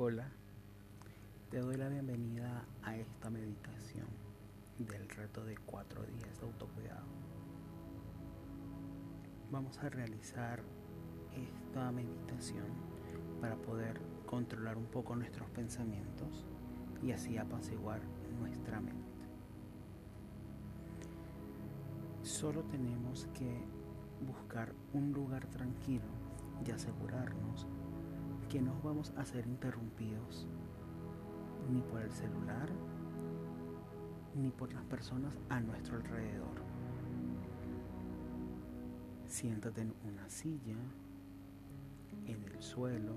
Hola, te doy la bienvenida a esta meditación del reto de cuatro días de autocuidado. Vamos a realizar esta meditación para poder controlar un poco nuestros pensamientos y así apaciguar nuestra mente. Solo tenemos que buscar un lugar tranquilo y asegurarnos que no vamos a ser interrumpidos ni por el celular ni por las personas a nuestro alrededor. Siéntate en una silla, en el suelo,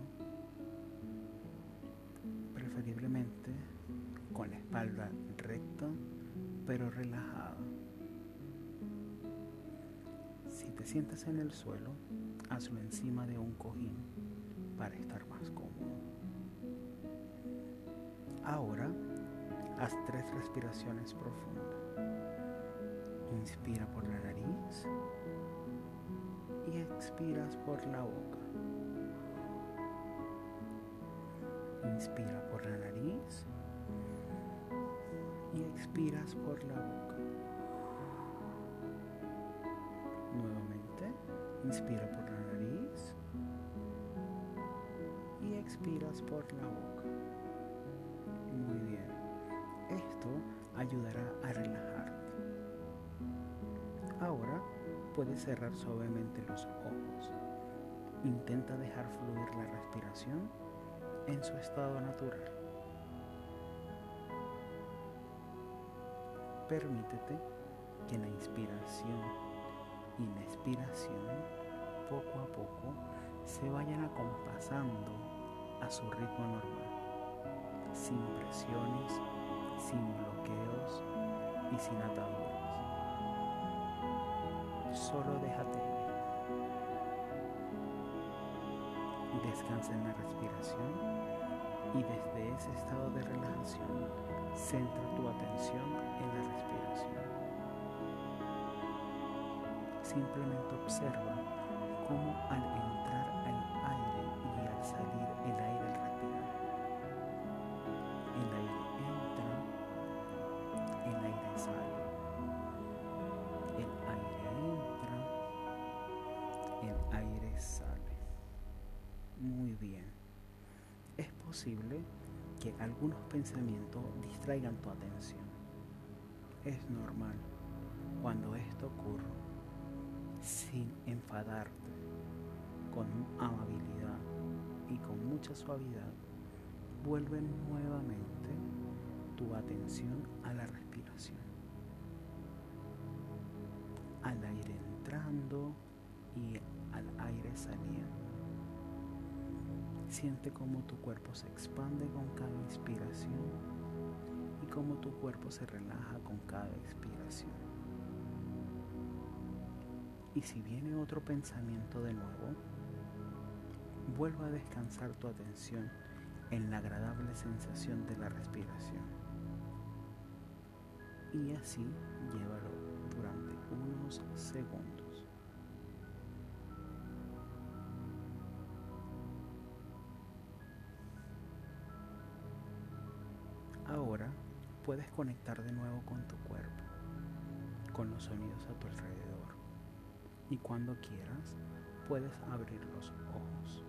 preferiblemente con la espalda recta pero relajada. Si te sientas en el suelo, hazlo encima de un cojín para estar más cómodo. Ahora, haz tres respiraciones profundas. Inspira por la nariz y expiras por la boca. Inspira por la nariz y expiras por la boca. Nuevamente, inspira por expiras por la boca. Muy bien. Esto ayudará a relajarte. Ahora puedes cerrar suavemente los ojos. Intenta dejar fluir la respiración en su estado natural. Permítete que la inspiración y la expiración poco a poco se vayan acompasando a su ritmo normal, sin presiones, sin bloqueos y sin ataduras. Solo déjate ir. Descansa en la respiración y desde ese estado de relajación centra tu atención en la respiración. Simplemente observa cómo al entrar el aire y al salir el aire el aire sale. Muy bien. Es posible que algunos pensamientos distraigan tu atención. Es normal cuando esto ocurre sin enfadarte, con amabilidad y con mucha suavidad, vuelve nuevamente tu atención a la respiración, al aire entrando y al aire saliendo. Siente cómo tu cuerpo se expande con cada inspiración y cómo tu cuerpo se relaja con cada expiración. Y si viene otro pensamiento de nuevo, vuelva a descansar tu atención en la agradable sensación de la respiración. Y así llévalo durante unos segundos. Ahora puedes conectar de nuevo con tu cuerpo, con los sonidos a tu alrededor. Y cuando quieras, puedes abrir los ojos.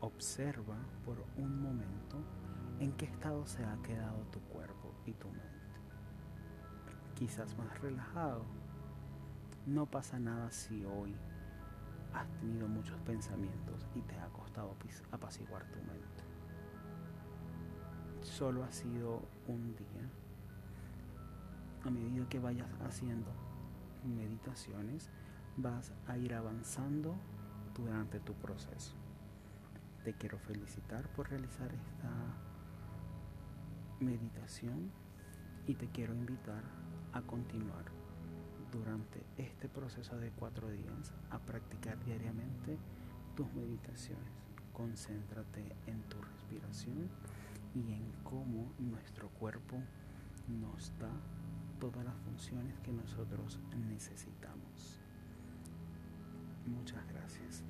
Observa por un momento en qué estado se ha quedado tu cuerpo y tu mente. Quizás más relajado. No pasa nada si hoy has tenido muchos pensamientos y te ha costado apaciguar tu mente solo ha sido un día. A medida que vayas haciendo meditaciones, vas a ir avanzando durante tu proceso. Te quiero felicitar por realizar esta meditación y te quiero invitar a continuar durante este proceso de cuatro días a practicar diariamente tus meditaciones. Concéntrate en tu respiración y en cómo nuestro cuerpo nos da todas las funciones que nosotros necesitamos. Muchas gracias.